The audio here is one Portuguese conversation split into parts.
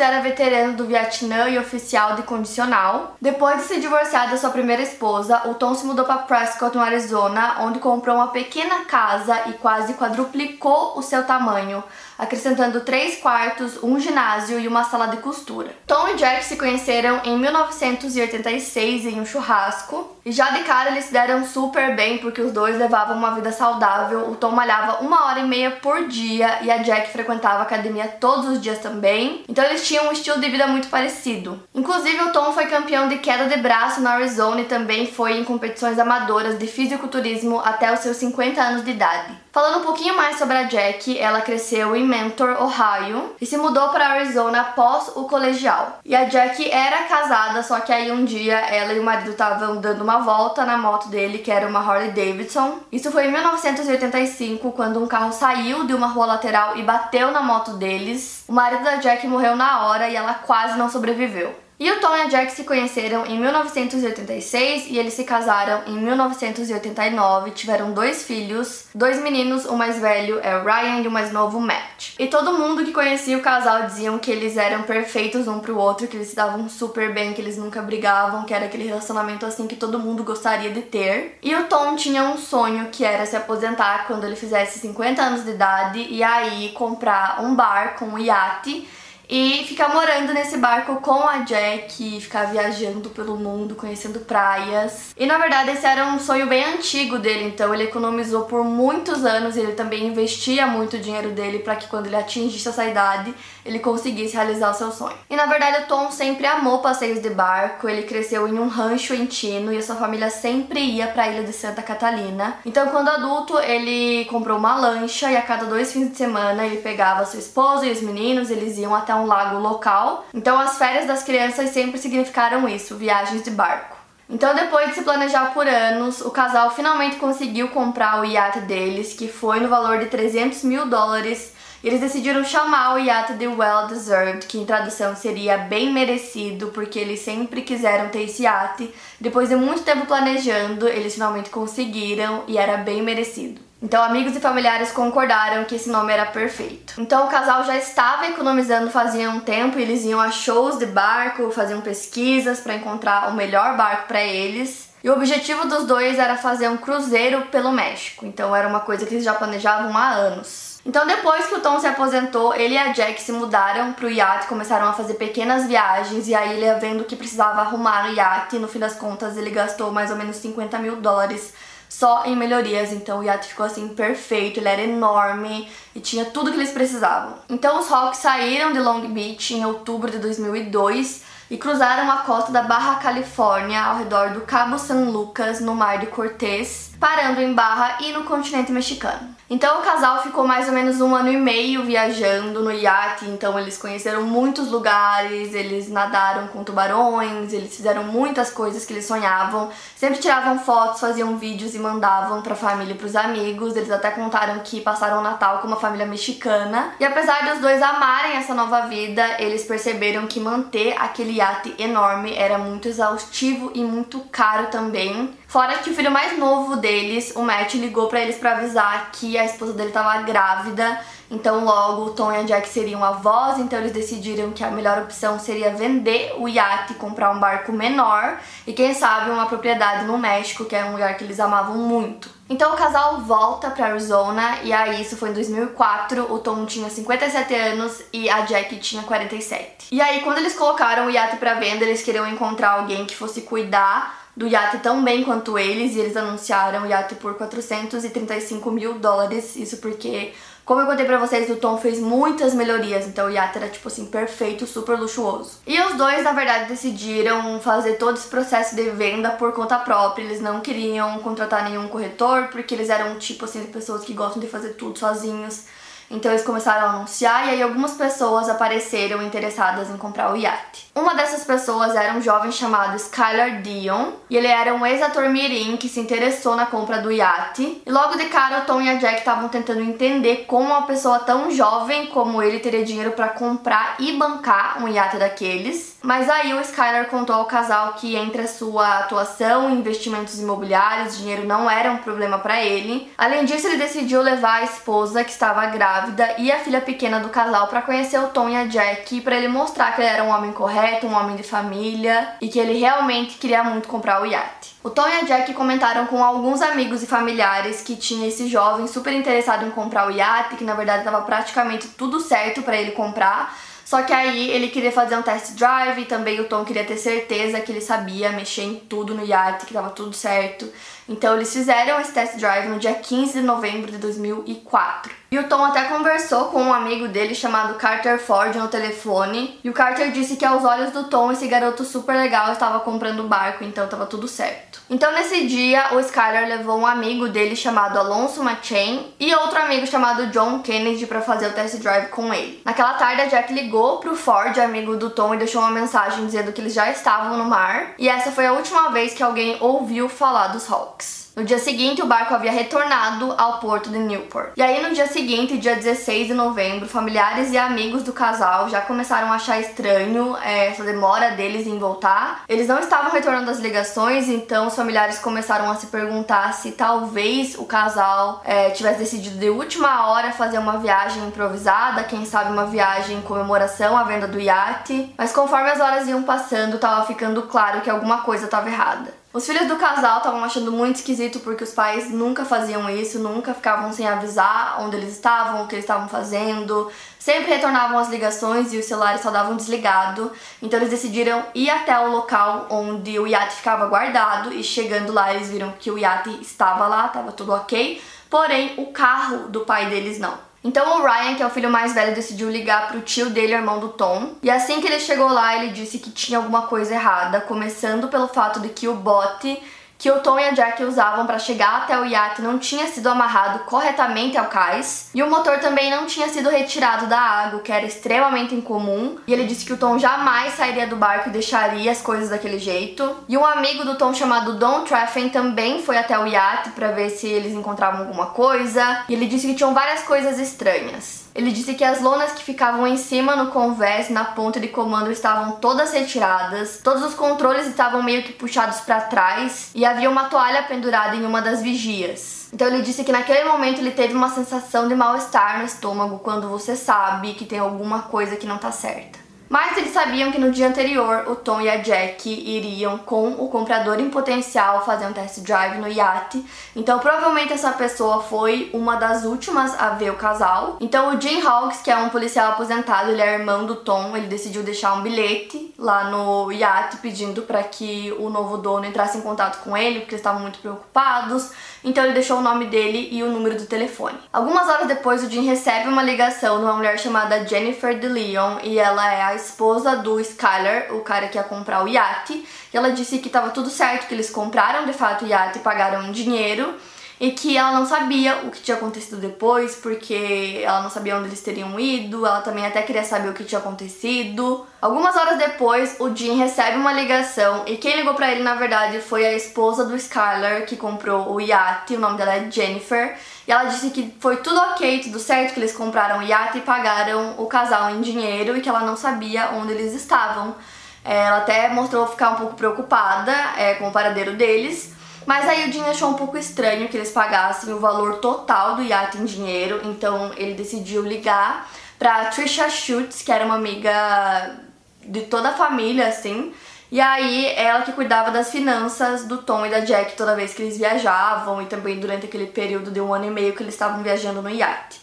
Era veterano do Vietnã e oficial de condicional. Depois de se divorciar da sua primeira esposa, o Tom se mudou para Prescott, no Arizona, onde comprou uma pequena casa e quase quadruplicou o seu tamanho, acrescentando três quartos, um ginásio e uma sala de costura. Tom e Jack se conheceram em 1986 em um churrasco e já de cara eles se deram super bem porque os dois levavam uma vida saudável. O Tom malhava uma hora e meia por dia e a Jack frequentava a academia todos os dias também. Então eles tinham um estilo de vida muito parecido. Inclusive o Tom foi campeão de queda de braço na Arizona e também foi em competições amadoras de fisiculturismo até os seus 50 anos de idade. Falando um pouquinho mais sobre a Jack, ela cresceu em Mentor, Ohio, e se mudou para Arizona após o colegial. E a Jack era casada, só que aí um dia ela e o marido estavam dando uma volta na moto dele, que era uma Harley Davidson. Isso foi em 1985, quando um carro saiu de uma rua lateral e bateu na moto deles. O marido da Jack morreu na hora e ela quase não sobreviveu. E o Tom e a Jack se conheceram em 1986 e eles se casaram em 1989. Tiveram dois filhos, dois meninos, o mais velho é o Ryan e o mais novo Matt. E todo mundo que conhecia o casal diziam que eles eram perfeitos um pro outro, que eles se davam super bem, que eles nunca brigavam, que era aquele relacionamento assim que todo mundo gostaria de ter. E o Tom tinha um sonho que era se aposentar quando ele fizesse 50 anos de idade e aí comprar um barco, um iate e ficar morando nesse barco com a Jack, ficar viajando pelo mundo, conhecendo praias. E na verdade esse era um sonho bem antigo dele, então ele economizou por muitos anos ele também investia muito dinheiro dele para que quando ele atingisse essa idade, ele conseguisse realizar o seu sonho. E na verdade o Tom sempre amou passeios de barco, ele cresceu em um rancho em Tino e a sua família sempre ia para a ilha de Santa Catalina. Então quando adulto, ele comprou uma lancha e a cada dois fins de semana ele pegava sua esposa e os meninos, eles iam até um lago local. Então as férias das crianças sempre significaram isso, viagens de barco. Então, depois de se planejar por anos, o casal finalmente conseguiu comprar o iate deles, que foi no valor de 300 mil dólares. Eles decidiram chamar o iate de Well Deserved, que em tradução seria bem merecido, porque eles sempre quiseram ter esse iate. Depois de muito tempo planejando, eles finalmente conseguiram e era bem merecido. Então, amigos e familiares concordaram que esse nome era perfeito. Então, o casal já estava economizando fazia um tempo, eles iam a shows de barco, faziam pesquisas para encontrar o melhor barco para eles. E o objetivo dos dois era fazer um cruzeiro pelo México. Então, era uma coisa que eles já planejavam há anos. Então, depois que o Tom se aposentou, ele e a Jack se mudaram pro iate, começaram a fazer pequenas viagens. E aí, ele vendo que precisava arrumar o iate, no fim das contas, ele gastou mais ou menos 50 mil dólares só em melhorias. Então o iate ficou assim perfeito, ele era enorme e tinha tudo que eles precisavam. Então os Hawks saíram de Long Beach em outubro de 2002 e cruzaram a costa da Barra Califórnia ao redor do Cabo San Lucas, no Mar de Cortés, parando em Barra e no continente mexicano. Então o casal ficou mais ou menos um ano e meio viajando no iate, então eles conheceram muitos lugares, eles nadaram com tubarões, eles fizeram muitas coisas que eles sonhavam, sempre tiravam fotos, faziam vídeos e mandavam pra família e pros amigos. Eles até contaram que passaram o Natal com uma família mexicana. E apesar dos dois amarem essa nova vida, eles perceberam que manter aquele iate enorme era muito exaustivo e muito caro também. Fora que o filho mais novo deles, o Matt, ligou para eles para avisar que a esposa dele estava grávida. Então, logo, o Tom e a Jack seriam avós, então eles decidiram que a melhor opção seria vender o iate e comprar um barco menor e, quem sabe, uma propriedade no México, que é um lugar que eles amavam muito. Então, o casal volta para Arizona e aí, isso foi em 2004. O Tom tinha 57 anos e a Jack tinha 47. E aí, quando eles colocaram o iate para venda, eles queriam encontrar alguém que fosse cuidar do iate tão bem quanto eles e eles anunciaram o iate por 435 mil dólares. Isso porque, como eu contei pra vocês, o Tom fez muitas melhorias, então o iate era tipo assim, perfeito, super luxuoso. E os dois, na verdade, decidiram fazer todo esse processo de venda por conta própria. Eles não queriam contratar nenhum corretor porque eles eram um tipo assim de pessoas que gostam de fazer tudo sozinhos. Então eles começaram a anunciar e aí algumas pessoas apareceram interessadas em comprar o iate. Uma dessas pessoas era um jovem chamado Skylar Dion, e ele era um ex-ator mirim que se interessou na compra do iate. E logo de cara o Tom e a Jack estavam tentando entender como uma pessoa tão jovem como ele teria dinheiro para comprar e bancar um iate daqueles. Mas aí o Skylar contou ao casal que entre a sua atuação e investimentos imobiliários, dinheiro não era um problema para ele. Além disso, ele decidiu levar a esposa que estava grávida e a filha pequena do casal para conhecer o Tom e a Jack, para ele mostrar que ele era um homem correto, um homem de família e que ele realmente queria muito comprar o iate. O Tom e a Jack comentaram com alguns amigos e familiares que tinha esse jovem super interessado em comprar o iate, que na verdade estava praticamente tudo certo para ele comprar só que aí ele queria fazer um test drive e também o Tom queria ter certeza que ele sabia mexer em tudo no iate, que tava tudo certo. Então eles fizeram esse test drive no dia 15 de novembro de 2004. E o Tom até conversou com um amigo dele chamado Carter Ford no telefone. E o Carter disse que aos olhos do Tom esse garoto super legal estava comprando o barco, então estava tudo certo. Então nesse dia o Skyler levou um amigo dele chamado Alonso Machen e outro amigo chamado John Kennedy para fazer o test drive com ele. Naquela tarde a Jack ligou pro Ford, amigo do Tom, e deixou uma mensagem dizendo que eles já estavam no mar. E essa foi a última vez que alguém ouviu falar dos Hawks. No dia seguinte, o barco havia retornado ao porto de Newport. E aí, no dia seguinte, dia 16 de novembro, familiares e amigos do casal já começaram a achar estranho é, essa demora deles em voltar. Eles não estavam retornando as ligações, então os familiares começaram a se perguntar se talvez o casal é, tivesse decidido de última hora fazer uma viagem improvisada, quem sabe uma viagem em comemoração à venda do iate. Mas conforme as horas iam passando, estava ficando claro que alguma coisa estava errada. Os filhos do casal estavam achando muito esquisito porque os pais nunca faziam isso, nunca ficavam sem avisar onde eles estavam, o que eles estavam fazendo, sempre retornavam as ligações e os celulares só davam desligado. Então eles decidiram ir até o local onde o iate ficava guardado e chegando lá eles viram que o iate estava lá, estava tudo ok, porém o carro do pai deles não. Então o Ryan, que é o filho mais velho, decidiu ligar pro tio dele, irmão do Tom. E assim que ele chegou lá, ele disse que tinha alguma coisa errada, começando pelo fato de que o bote que o Tom e a Jack usavam para chegar até o iate não tinha sido amarrado corretamente ao cais e o motor também não tinha sido retirado da água, que era extremamente incomum. E ele disse que o Tom jamais sairia do barco e deixaria as coisas daquele jeito. E um amigo do Tom chamado Don Treffen também foi até o iate para ver se eles encontravam alguma coisa. E ele disse que tinham várias coisas estranhas. Ele disse que as lonas que ficavam em cima no convés, na ponta de comando, estavam todas retiradas, todos os controles estavam meio que puxados para trás e havia uma toalha pendurada em uma das vigias. Então ele disse que naquele momento ele teve uma sensação de mal-estar no estômago quando você sabe que tem alguma coisa que não tá certa. Mas eles sabiam que no dia anterior o Tom e a Jack iriam com o comprador em potencial fazer um test drive no iate. Então provavelmente essa pessoa foi uma das últimas a ver o casal. Então o Jim Hawks, que é um policial aposentado, ele é irmão do Tom, ele decidiu deixar um bilhete lá no iate pedindo para que o novo dono entrasse em contato com ele, porque eles estavam muito preocupados. Então ele deixou o nome dele e o número do telefone. Algumas horas depois o Jim recebe uma ligação de uma mulher chamada Jennifer DeLeon e ela é a esposa do Skyler, o cara que ia comprar o iate, e ela disse que estava tudo certo, que eles compraram de fato o iate e pagaram em dinheiro e que ela não sabia o que tinha acontecido depois, porque ela não sabia onde eles teriam ido, ela também até queria saber o que tinha acontecido. Algumas horas depois, o Jim recebe uma ligação e quem ligou para ele na verdade foi a esposa do Skyler que comprou o iate, o nome dela é Jennifer, e ela disse que foi tudo ok, tudo certo, que eles compraram o iate e pagaram o casal em dinheiro e que ela não sabia onde eles estavam. É, ela até mostrou ficar um pouco preocupada é, com o paradeiro deles. Mas aí o Jim achou um pouco estranho que eles pagassem o valor total do iate em dinheiro, então ele decidiu ligar pra Trisha Schutz, que era uma amiga de toda a família, assim. E aí, ela que cuidava das finanças do Tom e da Jack toda vez que eles viajavam e também durante aquele período de um ano e meio que eles estavam viajando no iate.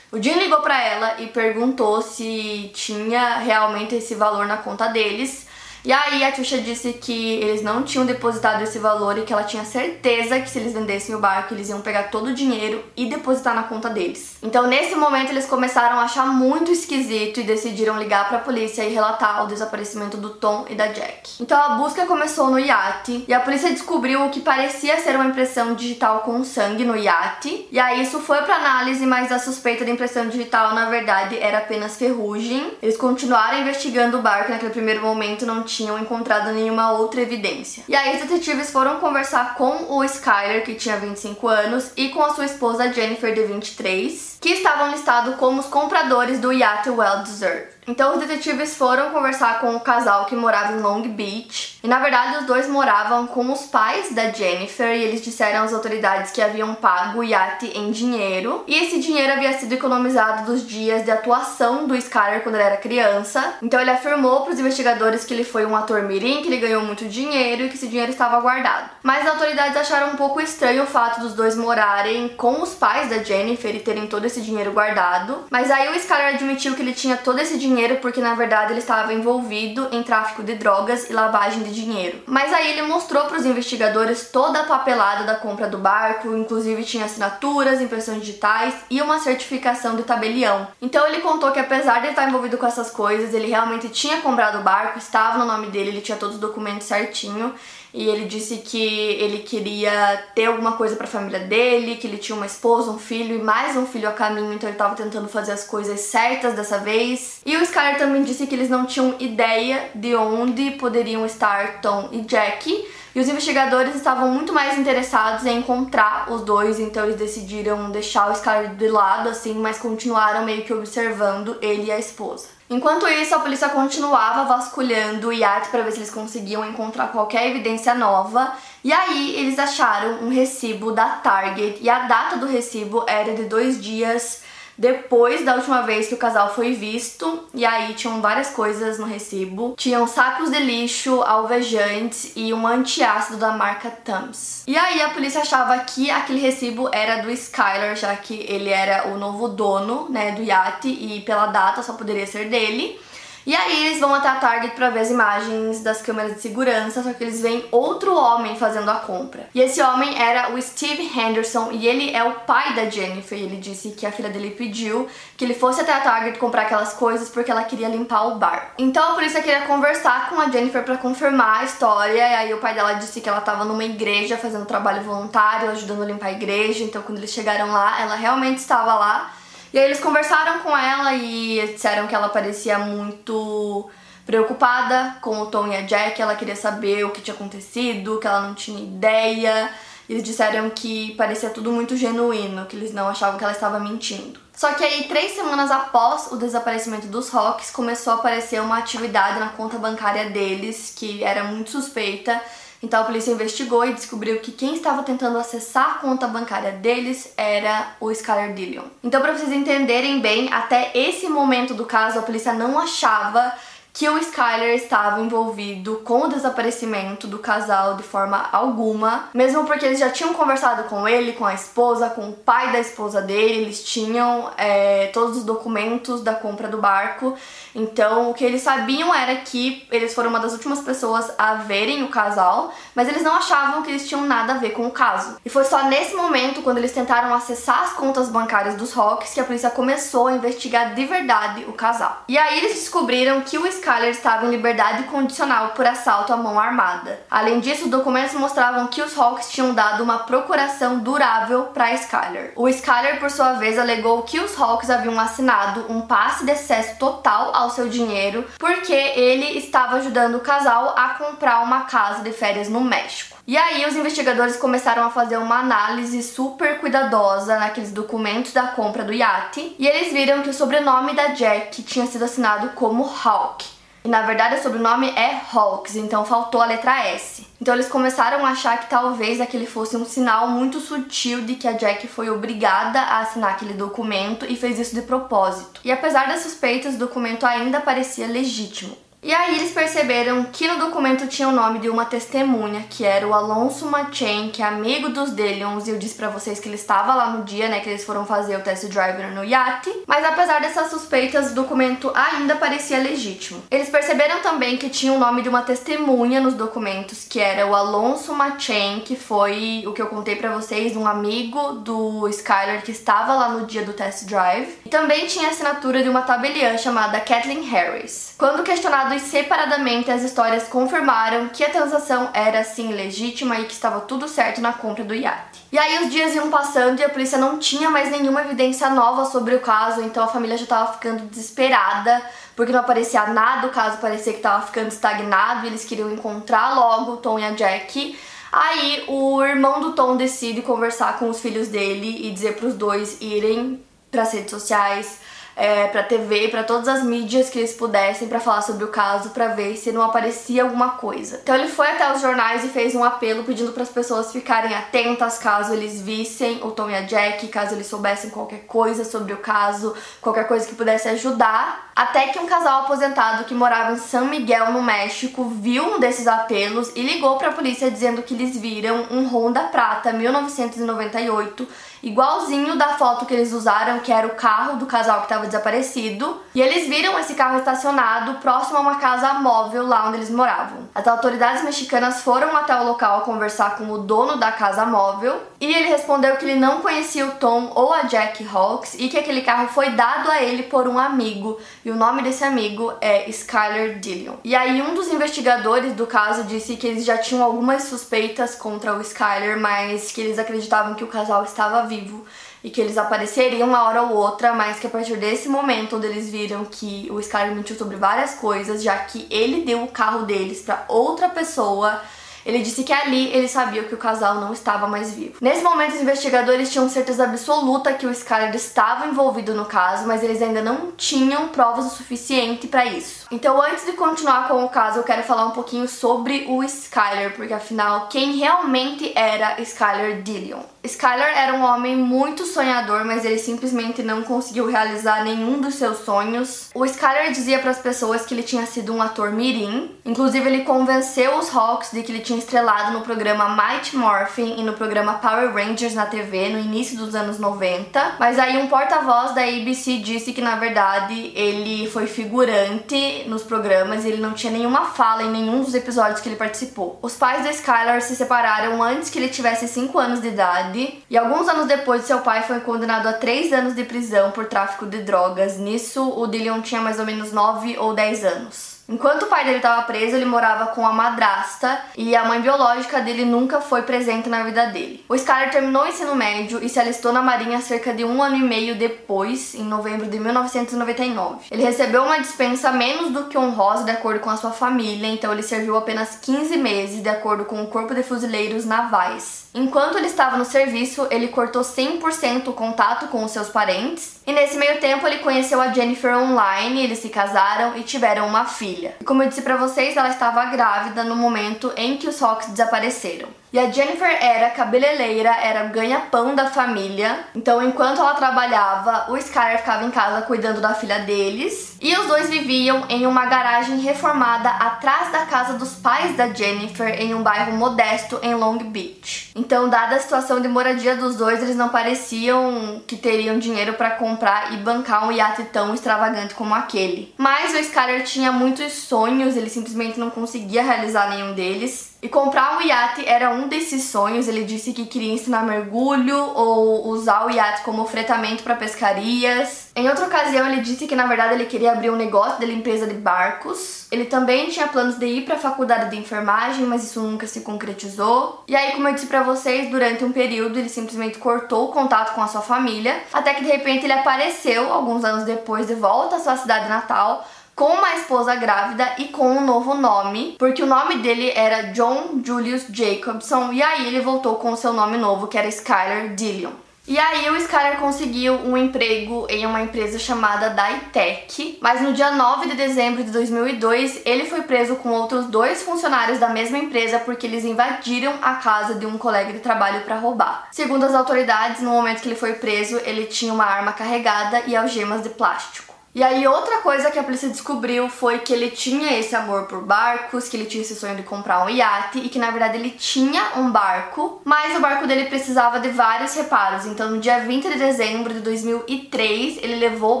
O Jim ligou para ela e perguntou se tinha realmente esse valor na conta deles E aí a Trisha disse que eles não tinham depositado esse valor e que ela tinha certeza que se eles vendessem o barco, eles iam pegar todo o dinheiro e depositar na conta deles. Então, nesse momento, eles começaram a achar muito esquisito e decidiram ligar para a polícia e relatar o desaparecimento do Tom e da Jack. Então, a busca começou no iate e a polícia descobriu o que parecia ser uma impressão digital com sangue no iate. E aí isso foi para análise, mas a suspeita de impressão digital, na verdade, era apenas ferrugem. Eles continuaram investigando o barco naquele primeiro momento, não tinham encontrado nenhuma outra evidência. E aí os detetives foram conversar com o Skyler, que tinha 25 anos, e com a sua esposa Jennifer, de 23, que estavam listados como os compradores do iate Well Deserved. Então os detetives foram conversar com o casal que morava em Long Beach. E na verdade os dois moravam com os pais da Jennifer e eles disseram às autoridades que haviam pago o iate em dinheiro. E esse dinheiro havia sido economizado dos dias de atuação do Skyler quando ele era criança. Então ele afirmou para os investigadores que ele foi um ator mirim, que ele ganhou muito dinheiro e que esse dinheiro estava guardado. Mas as autoridades acharam um pouco estranho o fato dos dois morarem com os pais da Jennifer e terem todo esse dinheiro guardado. Mas aí o Skyler admitiu que ele tinha todo esse dinheiro dinheiro porque na verdade ele estava envolvido em tráfico de drogas e lavagem de dinheiro. Mas aí ele mostrou para os investigadores toda a papelada da compra do barco, inclusive tinha assinaturas, impressões digitais e uma certificação de tabelião. Então ele contou que apesar de estar envolvido com essas coisas, ele realmente tinha comprado o barco, estava no nome dele, ele tinha todos os documentos certinho e ele disse que ele queria ter alguma coisa para a família dele, que ele tinha uma esposa, um filho e mais um filho a caminho, então ele estava tentando fazer as coisas certas dessa vez. E o Skyler também disse que eles não tinham ideia de onde poderiam estar Tom e Jack. E os investigadores estavam muito mais interessados em encontrar os dois, então eles decidiram deixar o Skyler de lado, assim, mas continuaram meio que observando ele e a esposa. Enquanto isso, a polícia continuava vasculhando o iate para ver se eles conseguiam encontrar qualquer evidência nova. E aí, eles acharam um recibo da Target e a data do recibo era de dois dias depois da última vez que o casal foi visto. E aí tinham várias coisas no recibo. Tinham sacos de lixo, alvejantes e um antiácido da marca Tums. E aí a polícia achava que aquele recibo era do Skyler, já que ele era o novo dono, né, do iate e pela data só poderia ser dele. E aí eles vão até a Target para ver as imagens das câmeras de segurança, só que eles veem outro homem fazendo a compra. E esse homem era o Steve Henderson e ele é o pai da Jennifer. Ele disse que a filha dele pediu que ele fosse até a Target comprar aquelas coisas porque ela queria limpar o bar. Então a polícia queria conversar com a Jennifer para confirmar a história. E aí o pai dela disse que ela estava numa igreja fazendo trabalho voluntário, ajudando a limpar a igreja. Então quando eles chegaram lá, ela realmente estava lá. E aí eles conversaram com ela e disseram que ela parecia muito preocupada com o Tom e a Jack, ela queria saber o que tinha acontecido, que ela não tinha ideia. Eles disseram que parecia tudo muito genuíno, que eles não achavam que ela estava mentindo. Só que aí, três semanas após o desaparecimento dos Rocks, começou a aparecer uma atividade na conta bancária deles que era muito suspeita então a polícia investigou e descobriu que quem estava tentando acessar a conta bancária deles era o Skyler Dillion. Então, para vocês entenderem bem, até esse momento do caso, a polícia não achava que o Skyler estava envolvido com o desaparecimento do casal de forma alguma, mesmo porque eles já tinham conversado com ele, com a esposa, com o pai da esposa dele, eles tinham é, todos os documentos da compra do barco. Então, o que eles sabiam era que eles foram uma das últimas pessoas a verem o casal, mas eles não achavam que eles tinham nada a ver com o caso. E foi só nesse momento, quando eles tentaram acessar as contas bancárias dos Rocks, que a polícia começou a investigar de verdade o casal. E aí eles descobriram que o Skyler Skyler estava em liberdade condicional por assalto à mão armada. Além disso, documentos mostravam que os Hawks tinham dado uma procuração durável para Skyler. O Skyler, por sua vez, alegou que os Hawks haviam assinado um passe de acesso total ao seu dinheiro porque ele estava ajudando o casal a comprar uma casa de férias no México. E aí os investigadores começaram a fazer uma análise super cuidadosa naqueles documentos da compra do iate e eles viram que o sobrenome da Jack tinha sido assinado como Hawk. E na verdade o sobrenome é Hawks, então faltou a letra S. Então eles começaram a achar que talvez aquele fosse um sinal muito sutil de que a Jack foi obrigada a assinar aquele documento e fez isso de propósito. E apesar das suspeitas, o documento ainda parecia legítimo. E aí eles perceberam que no documento tinha o nome de uma testemunha, que era o Alonso Machen, que é amigo dos Delions, e eu disse para vocês que ele estava lá no dia, né, que eles foram fazer o test driver no iate. Mas apesar dessas suspeitas, o documento ainda parecia legítimo. Eles perceberam também que tinha o nome de uma testemunha nos documentos, que era o Alonso Machen, que foi o que eu contei para vocês, um amigo do Skyler que estava lá no dia do test drive. E também tinha a assinatura de uma tabeliã chamada Kathleen Harris. Quando questionado separadamente, as histórias confirmaram que a transação era sim legítima e que estava tudo certo na compra do iate. E aí os dias iam passando e a polícia não tinha mais nenhuma evidência nova sobre o caso, então a família já estava ficando desesperada porque não aparecia nada, o caso parecia que estava ficando estagnado e eles queriam encontrar logo o Tom e a Jack. Aí o irmão do Tom decide conversar com os filhos dele e dizer para os dois irem para as redes sociais é, pra TV, para todas as mídias que eles pudessem para falar sobre o caso, para ver se não aparecia alguma coisa. Então ele foi até os jornais e fez um apelo pedindo para as pessoas ficarem atentas caso eles vissem o Tom e a Jack, caso eles soubessem qualquer coisa sobre o caso, qualquer coisa que pudesse ajudar. Até que um casal aposentado que morava em San Miguel, no México, viu um desses apelos e ligou para a polícia dizendo que eles viram um Honda Prata 1998 igualzinho da foto que eles usaram, que era o carro do casal que estava desaparecido. E eles viram esse carro estacionado próximo a uma casa móvel lá onde eles moravam. As autoridades mexicanas foram até o local conversar com o dono da casa móvel e ele respondeu que ele não conhecia o Tom ou a Jack Hawks e que aquele carro foi dado a ele por um amigo e o nome desse amigo é Skyler Dillion. E aí um dos investigadores do caso disse que eles já tinham algumas suspeitas contra o Skyler, mas que eles acreditavam que o casal estava vivo e que eles apareceriam uma hora ou outra, mas que a partir desse momento onde eles viram que o Skyler mentiu sobre várias coisas, já que ele deu o carro deles para outra pessoa, ele disse que ali ele sabia que o casal não estava mais vivo. Nesse momento, os investigadores tinham certeza absoluta que o Skyler estava envolvido no caso, mas eles ainda não tinham provas o suficiente para isso. Então, antes de continuar com o caso, eu quero falar um pouquinho sobre o Skyler, porque afinal, quem realmente era Skyler Dillion? Skyler era um homem muito sonhador, mas ele simplesmente não conseguiu realizar nenhum dos seus sonhos. O Skyler dizia para as pessoas que ele tinha sido um ator mirim. Inclusive, ele convenceu os Hawks de que ele tinha estrelado no programa Mighty Morphin e no programa Power Rangers na TV no início dos anos 90. Mas aí um porta-voz da ABC disse que na verdade ele foi figurante nos programas e ele não tinha nenhuma fala em nenhum dos episódios que ele participou. Os pais do Skyler se separaram antes que ele tivesse 5 anos de idade e alguns anos depois seu pai foi condenado a 3 anos de prisão por tráfico de drogas. Nisso, o Dillion tinha mais ou menos 9 ou 10 anos. Enquanto o pai dele estava preso, ele morava com a madrasta e a mãe biológica dele nunca foi presente na vida dele. O Skyler terminou o ensino médio e se alistou na Marinha cerca de um ano e meio depois, em novembro de 1999. Ele recebeu uma dispensa menos do que honrosa de acordo com a sua família, então ele serviu apenas 15 meses de acordo com o Corpo de Fuzileiros Navais. Enquanto ele estava no serviço, ele cortou 100% o contato com os seus parentes e nesse meio tempo ele conheceu a Jennifer online, eles se casaram e tiveram uma filha. E como eu disse para vocês, ela estava grávida no momento em que os Hawks desapareceram. E a Jennifer era cabeleireira, era ganha-pão da família. Então, enquanto ela trabalhava, o Skyler ficava em casa cuidando da filha deles. E os dois viviam em uma garagem reformada atrás da casa dos pais da Jennifer, em um bairro modesto em Long Beach. Então, dada a situação de moradia dos dois, eles não pareciam que teriam dinheiro para comprar e bancar um iate tão extravagante como aquele. Mas o Skyler tinha muitos sonhos, ele simplesmente não conseguia realizar nenhum deles. E comprar um iate era um desses sonhos. Ele disse que queria ensinar mergulho ou usar o iate como fretamento para pescarias. Em outra ocasião, ele disse que na verdade ele queria abrir um negócio de limpeza de barcos. Ele também tinha planos de ir para a faculdade de enfermagem, mas isso nunca se concretizou. E aí, como eu disse para vocês, durante um período ele simplesmente cortou o contato com a sua família, até que de repente ele apareceu alguns anos depois de volta à sua cidade natal com uma esposa grávida e com um novo nome, porque o nome dele era John Julius Jacobson e aí ele voltou com o seu nome novo, que era Skyler Dillion. E aí o Skyler conseguiu um emprego em uma empresa chamada Daitech, mas no dia 9 de dezembro de 2002 ele foi preso com outros dois funcionários da mesma empresa porque eles invadiram a casa de um colega de trabalho para roubar. Segundo as autoridades, no momento que ele foi preso, ele tinha uma arma carregada e algemas de plástico. E aí outra coisa que a polícia descobriu foi que ele tinha esse amor por barcos, que ele tinha esse sonho de comprar um iate e que na verdade ele tinha um barco, mas o barco dele precisava de vários reparos. Então no dia 20 de dezembro de 2003, ele levou o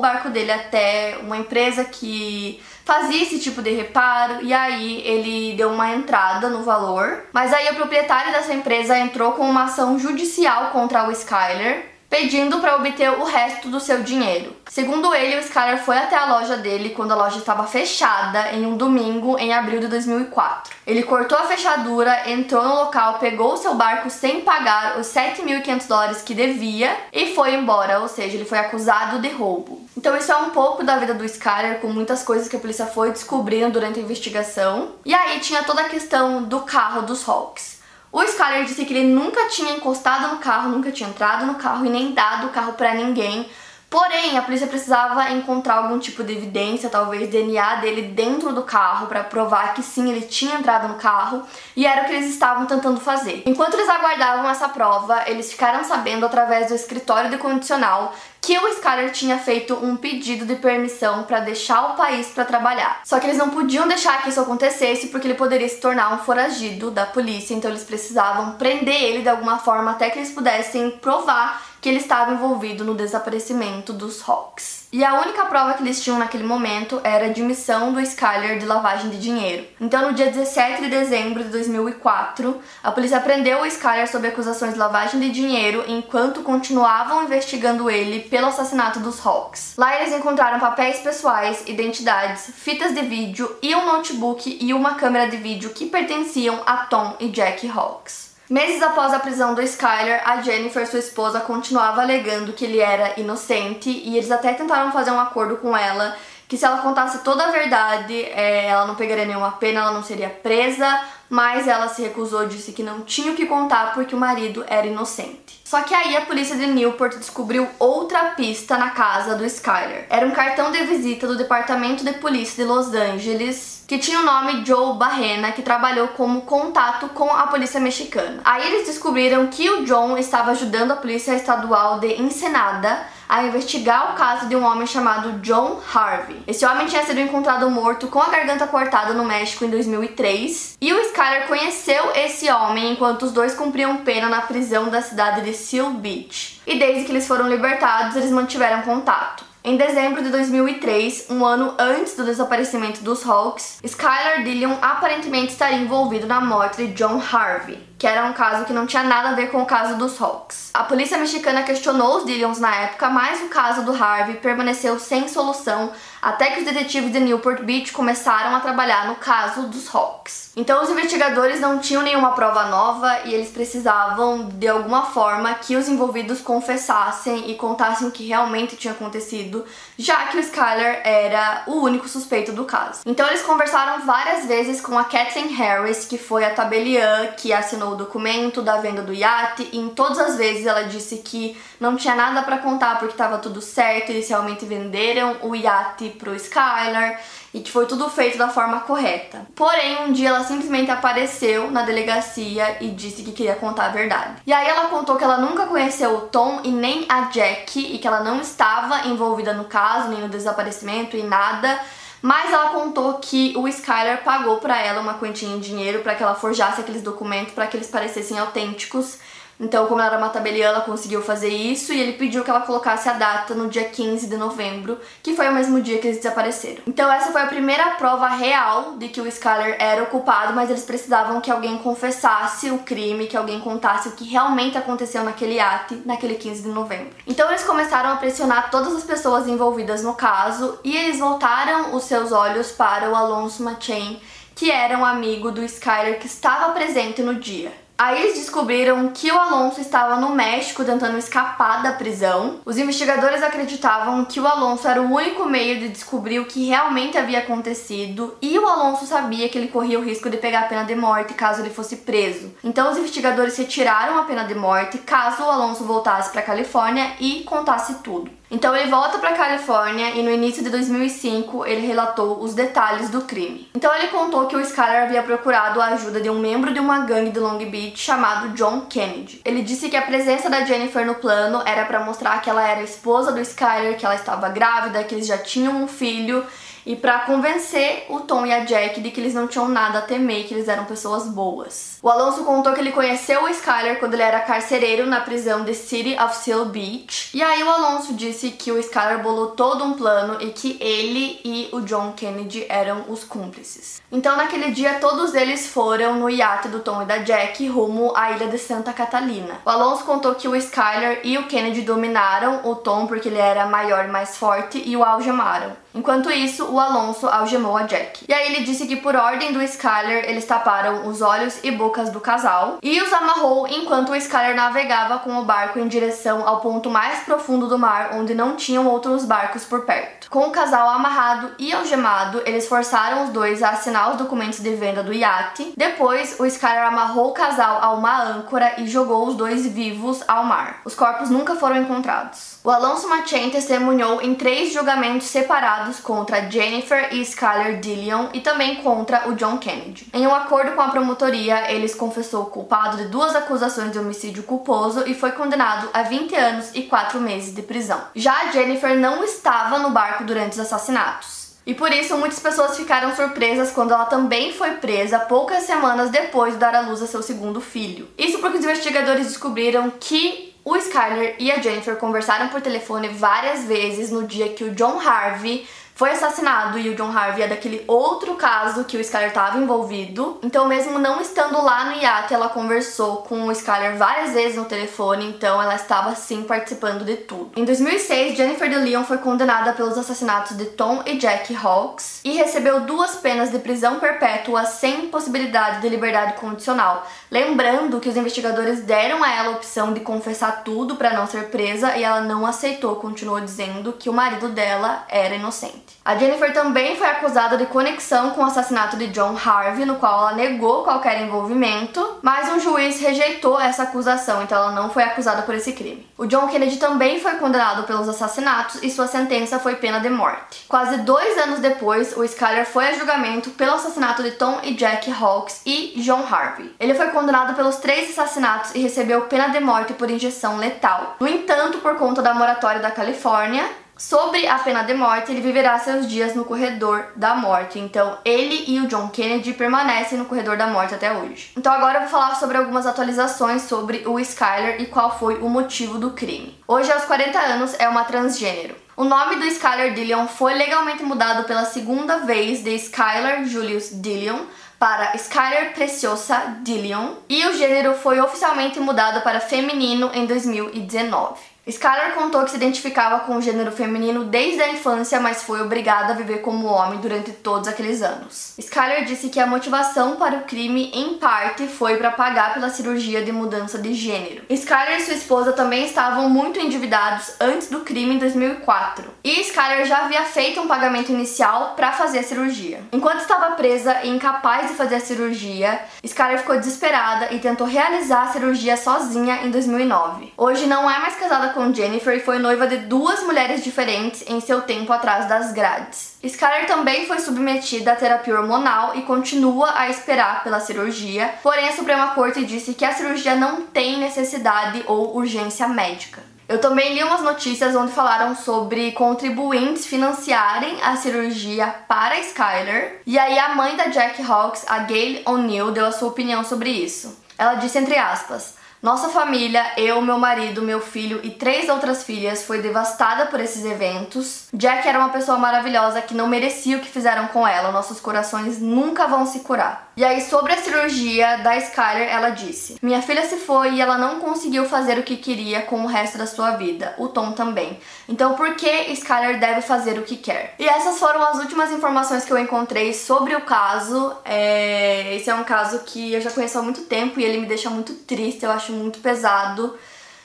barco dele até uma empresa que fazia esse tipo de reparo e aí ele deu uma entrada no valor. Mas aí o proprietário dessa empresa entrou com uma ação judicial contra o Skyler pedindo para obter o resto do seu dinheiro. Segundo ele, o Skyler foi até a loja dele quando a loja estava fechada em um domingo em abril de 2004. Ele cortou a fechadura, entrou no local, pegou o seu barco sem pagar os 7.500 dólares que devia e foi embora, ou seja, ele foi acusado de roubo. Então isso é um pouco da vida do Skyler, com muitas coisas que a polícia foi descobrindo durante a investigação. E aí tinha toda a questão do carro dos Hawks. O Skyler disse que ele nunca tinha encostado no carro, nunca tinha entrado no carro e nem dado o carro para ninguém. Porém, a polícia precisava encontrar algum tipo de evidência, talvez DNA dele dentro do carro para provar que sim, ele tinha entrado no carro, e era o que eles estavam tentando fazer. Enquanto eles aguardavam essa prova, eles ficaram sabendo através do escritório de condicional que o Skyler tinha feito um pedido de permissão para deixar o país para trabalhar. Só que eles não podiam deixar que isso acontecesse porque ele poderia se tornar um foragido da polícia, então eles precisavam prender ele de alguma forma até que eles pudessem provar que ele estava envolvido no desaparecimento dos Hawks. E a única prova que eles tinham naquele momento era a admissão do Skyler de lavagem de dinheiro. Então, no dia 17 de dezembro de 2004, a polícia prendeu o Skyler sob acusações de lavagem de dinheiro enquanto continuavam investigando ele pelo assassinato dos Hawks. Lá eles encontraram papéis pessoais, identidades, fitas de vídeo e um notebook e uma câmera de vídeo que pertenciam a Tom e Jack Hawks. Meses após a prisão do Skyler, a Jennifer, sua esposa, continuava alegando que ele era inocente e eles até tentaram fazer um acordo com ela que se ela contasse toda a verdade, é, ela não pegaria nenhuma pena, ela não seria presa, mas ela se recusou, disse que não tinha o que contar porque o marido era inocente. Só que aí a polícia de Newport descobriu outra pista na casa do Skyler. Era um cartão de visita do Departamento de Polícia de Los Angeles que tinha o nome Joe Barrena, que trabalhou como contato com a polícia mexicana. Aí eles descobriram que o John estava ajudando a polícia estadual de Ensenada a investigar o caso de um homem chamado John Harvey. Esse homem tinha sido encontrado morto com a garganta cortada no México em 2003 e o Skyler conheceu esse homem enquanto os dois cumpriam pena na prisão da cidade de Seal Beach. E desde que eles foram libertados, eles mantiveram contato. Em dezembro de 2003, um ano antes do desaparecimento dos Hawks, Skylar Dillon aparentemente estaria envolvido na morte de John Harvey, que era um caso que não tinha nada a ver com o caso dos Hawks. A polícia mexicana questionou os Dillons na época, mas o caso do Harvey permaneceu sem solução até que os detetives de Newport Beach começaram a trabalhar no caso dos Hawks. Então os investigadores não tinham nenhuma prova nova e eles precisavam de alguma forma que os envolvidos confessassem e contassem o que realmente tinha acontecido, já que o Skyler era o único suspeito do caso. Então eles conversaram várias vezes com a Kathleen Harris, que foi a tabeliã que assinou o documento da venda do iate, e em todas as vezes ela disse que não tinha nada para contar porque estava tudo certo, eles realmente venderam o iate pro Skylar e que foi tudo feito da forma correta. Porém, um dia ela simplesmente apareceu na delegacia e disse que queria contar a verdade. E aí ela contou que ela nunca conheceu o Tom e nem a Jack e que ela não estava envolvida no caso, nem no desaparecimento e nada. Mas ela contou que o Skylar pagou para ela uma quantia em dinheiro para que ela forjasse aqueles documentos para que eles parecessem autênticos então, como ela era uma tabeliã, ela conseguiu fazer isso e ele pediu que ela colocasse a data no dia 15 de novembro, que foi o mesmo dia que eles desapareceram. Então, essa foi a primeira prova real de que o Skyler era o culpado, mas eles precisavam que alguém confessasse o crime, que alguém contasse o que realmente aconteceu naquele ate, naquele 15 de novembro. Então, eles começaram a pressionar todas as pessoas envolvidas no caso e eles voltaram os seus olhos para o Alonso Machen, que era um amigo do Skyler que estava presente no dia. Aí eles descobriram que o Alonso estava no México tentando escapar da prisão. Os investigadores acreditavam que o Alonso era o único meio de descobrir o que realmente havia acontecido e o Alonso sabia que ele corria o risco de pegar a pena de morte caso ele fosse preso. Então os investigadores retiraram a pena de morte caso o Alonso voltasse para Califórnia e contasse tudo. Então ele volta para Califórnia e no início de 2005 ele relatou os detalhes do crime. Então ele contou que o Skyler havia procurado a ajuda de um membro de uma gangue de Long Beach chamado John Kennedy. Ele disse que a presença da Jennifer no plano era para mostrar que ela era esposa do Skyler, que ela estava grávida, que eles já tinham um filho e para convencer o Tom e a Jack de que eles não tinham nada a temer, que eles eram pessoas boas. O Alonso contou que ele conheceu o Skyler quando ele era carcereiro na prisão de City of Seal Beach. E aí o Alonso disse que o Skyler bolou todo um plano e que ele e o John Kennedy eram os cúmplices. Então naquele dia todos eles foram no iate do Tom e da Jack rumo à ilha de Santa Catalina. O Alonso contou que o Skyler e o Kennedy dominaram o Tom porque ele era maior e mais forte e o algemaram. Enquanto isso, o Alonso algemou a Jack. E aí ele disse que por ordem do Skyler, eles taparam os olhos e bocas do casal e os amarrou enquanto o Skyler navegava com o barco em direção ao ponto mais profundo do mar, onde não tinham outros barcos por perto. Com o casal amarrado e algemado, eles forçaram os dois a assinar os documentos de venda do iate. Depois, o Skyler amarrou o casal a uma âncora e jogou os dois vivos ao mar. Os corpos nunca foram encontrados. O Alonso Machen testemunhou em três julgamentos separados contra Jennifer e Skyler Dillion e também contra o John Kennedy. Em um acordo com a promotoria, eles confessou culpado de duas acusações de homicídio culposo e foi condenado a 20 anos e 4 meses de prisão. Já Jennifer não estava no barco durante os assassinatos. E por isso muitas pessoas ficaram surpresas quando ela também foi presa poucas semanas depois de dar à luz a seu segundo filho. Isso porque os investigadores descobriram que o Skyler e a Jennifer conversaram por telefone várias vezes no dia que o John Harvey foi assassinado e o John Harvey é daquele outro caso que o Skyler estava envolvido. Então, mesmo não estando lá no iate, ela conversou com o Skyler várias vezes no telefone, então ela estava sim participando de tudo. Em 2006, Jennifer DeLeon foi condenada pelos assassinatos de Tom e Jack Hawks e recebeu duas penas de prisão perpétua sem possibilidade de liberdade condicional. Lembrando que os investigadores deram a ela a opção de confessar tudo para não ser presa e ela não aceitou, continuou dizendo que o marido dela era inocente. A Jennifer também foi acusada de conexão com o assassinato de John Harvey, no qual ela negou qualquer envolvimento, mas um juiz rejeitou essa acusação, então ela não foi acusada por esse crime. O John Kennedy também foi condenado pelos assassinatos e sua sentença foi pena de morte. Quase dois anos depois, o Skyler foi a julgamento pelo assassinato de Tom e Jack Hawks e John Harvey. Ele foi condenado pelos três assassinatos e recebeu pena de morte por injeção letal. No entanto, por conta da moratória da Califórnia, Sobre a pena de morte, ele viverá seus dias no corredor da morte. Então, ele e o John Kennedy permanecem no corredor da morte até hoje. Então, agora eu vou falar sobre algumas atualizações sobre o Skyler e qual foi o motivo do crime. Hoje, aos 40 anos, é uma transgênero. O nome do Skyler Dillion foi legalmente mudado pela segunda vez de Skyler Julius Dillion para Skyler Preciosa Dillion e o gênero foi oficialmente mudado para feminino em 2019. Skylar contou que se identificava com o gênero feminino desde a infância, mas foi obrigada a viver como homem durante todos aqueles anos. Skylar disse que a motivação para o crime, em parte, foi para pagar pela cirurgia de mudança de gênero. Skylar e sua esposa também estavam muito endividados antes do crime em 2004, e Skylar já havia feito um pagamento inicial para fazer a cirurgia. Enquanto estava presa e incapaz de fazer a cirurgia, Skylar ficou desesperada e tentou realizar a cirurgia sozinha em 2009. Hoje não é mais casada com Jennifer e foi noiva de duas mulheres diferentes em seu tempo atrás das grades. Skyler também foi submetida à terapia hormonal e continua a esperar pela cirurgia, porém a Suprema Corte disse que a cirurgia não tem necessidade ou urgência médica. Eu também li umas notícias onde falaram sobre contribuintes financiarem a cirurgia para Skyler. E aí a mãe da Jack Hawks, a Gail O'Neill, deu a sua opinião sobre isso. Ela disse entre aspas: nossa família, eu, meu marido, meu filho e três outras filhas foi devastada por esses eventos. Jack era uma pessoa maravilhosa que não merecia o que fizeram com ela. Nossos corações nunca vão se curar. E aí, sobre a cirurgia da Skyler, ela disse: Minha filha se foi e ela não conseguiu fazer o que queria com o resto da sua vida. O Tom também. Então, por que Skyler deve fazer o que quer? E essas foram as últimas informações que eu encontrei sobre o caso. É... Esse é um caso que eu já conheço há muito tempo e ele me deixa muito triste. Eu acho muito pesado.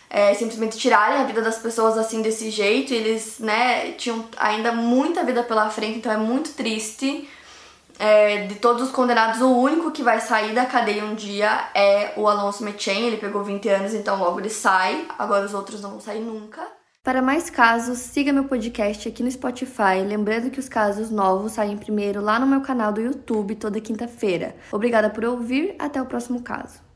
É, simplesmente tirarem a vida das pessoas assim desse jeito. Eles, né, tinham ainda muita vida pela frente, então é muito triste. É, de todos os condenados, o único que vai sair da cadeia um dia é o Alonso Mechen. Ele pegou 20 anos, então logo ele sai. Agora os outros não vão sair nunca. Para mais casos, siga meu podcast aqui no Spotify, lembrando que os casos novos saem primeiro lá no meu canal do YouTube toda quinta-feira. Obrigada por ouvir, até o próximo caso.